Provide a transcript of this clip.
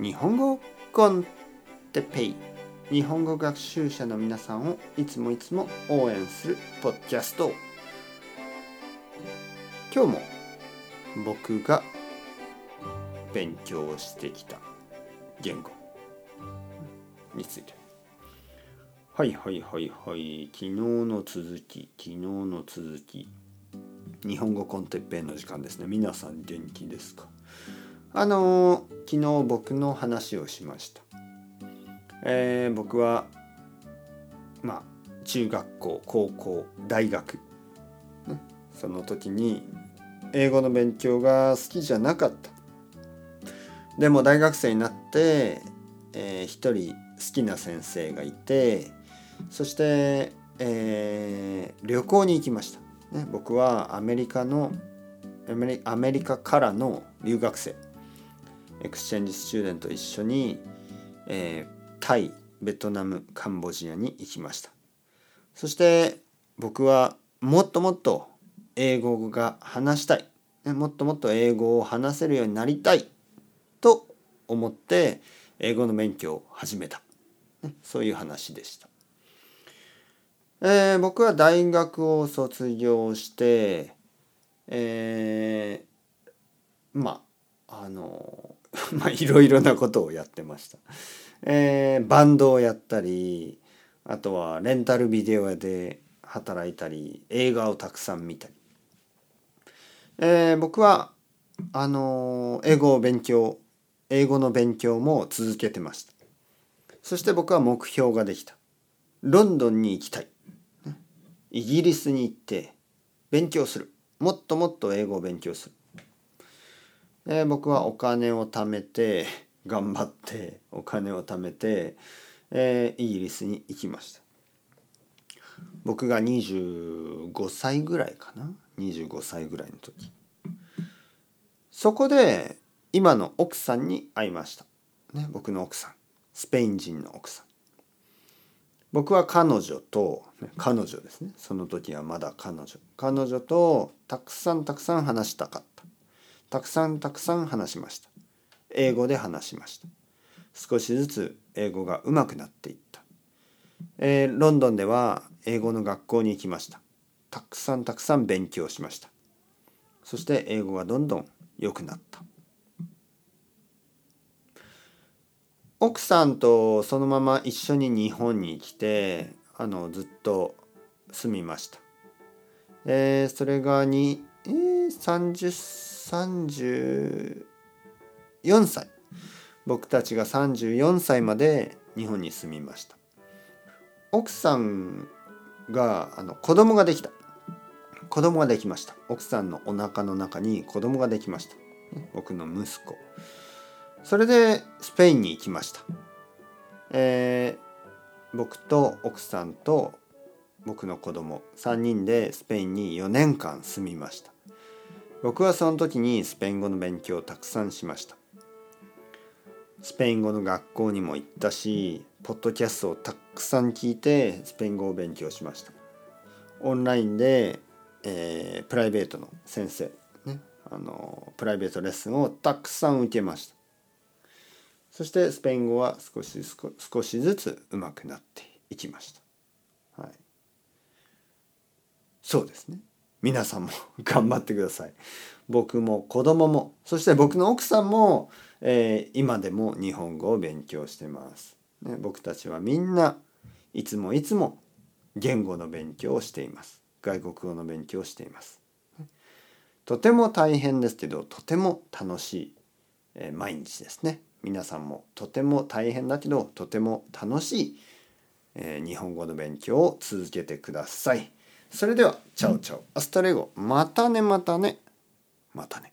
日本語コンテペイ。日本語学習者の皆さんをいつもいつも応援するポッドキャスト。今日も僕が勉強してきた言語について。はいはいはいはい。昨日の続き昨日の続き。日本語コンテッペイの時間ですね。皆さん元気ですか？あの昨日僕の話をしました。えー、僕はまあ中学校高校大学、ね、その時に英語の勉強が好きじゃなかった。でも大学生になって、えー、一人好きな先生がいてそして、えー、旅行に行きました、ね、僕はアメリカのアメリカからの留学生。 exchange student 一緒に、えー、タイベトナムカンボジアに行きました。そして僕はもっともっと英語が話したい。もっともっと英語を話せるようになりたい。と思って英語の勉強を始めた。そういう話でした、えー、僕は大学を卒業してえー、まああの まあいろいろなことをやってました。えー、バンドをやったりあとはレンタルビデオ屋で働いたり映画をたくさん見たり、えー、僕はあのー、英語を勉強英語の勉強も続けてました。そして僕は目標ができた。ロンドンに行きたい。イギリスに行って勉強する。もっともっと英語を勉強する、え、僕はお金を貯めて頑張ってお金を貯めて、えー、イギリスに行きました。僕が25歳ぐらいかな？25歳ぐらいの時。そこで今の奥さんに会いました、ね、僕の奥さん。スペイン人の奥さん。僕は彼女と、彼女ですね。その時はまだ彼女。彼女とたくさんたくさん話したかった。たくさんたくさん話しました。英語で話しました。少しずつ英語が上手くなっていった、えー、ロンドンでは英語の学校に行きました。たくさんたくさん勉強しました。そして英語がどんどん良くなった。奥さんとそのまま一緒に日本に来てあのずっと住みました、えー、それがに、えー、3034歳。僕たちが34歳まで日本に住みました。奥さんがあの子供ができた。子供ができました。奥さんのお腹の中に子供ができました。僕の息子。それでスペインに行きました、えー、僕と奥さんと僕の子供3人でスペインに4年間住みました。僕はその時にスペイン語の勉強をたくさんしました。スペイン語の学校にも行ったしポッドキャストをたくさん聞いてスペイン語を勉強しました。オンラインで、えー、プライベートの先生、ね、あのプライベートレッスンをたくさん受けました。そしてスペイン語は少し少しずつ上手くなっていきました、はい、そうですね皆さんも 頑張ってください僕も子供もそして僕の奥さんもえー、今でも日本語を勉強してます、ね。僕たちはみんないつもいつも言語の勉強をしています。外国語の勉強をしています。とても大変ですけどとても楽しい、えー、毎日ですね。皆さんもとても大変だけどとても楽しい、えー、日本語の勉強を続けてください。それでは ciao ciao。hasta luego。またねまたね。またね。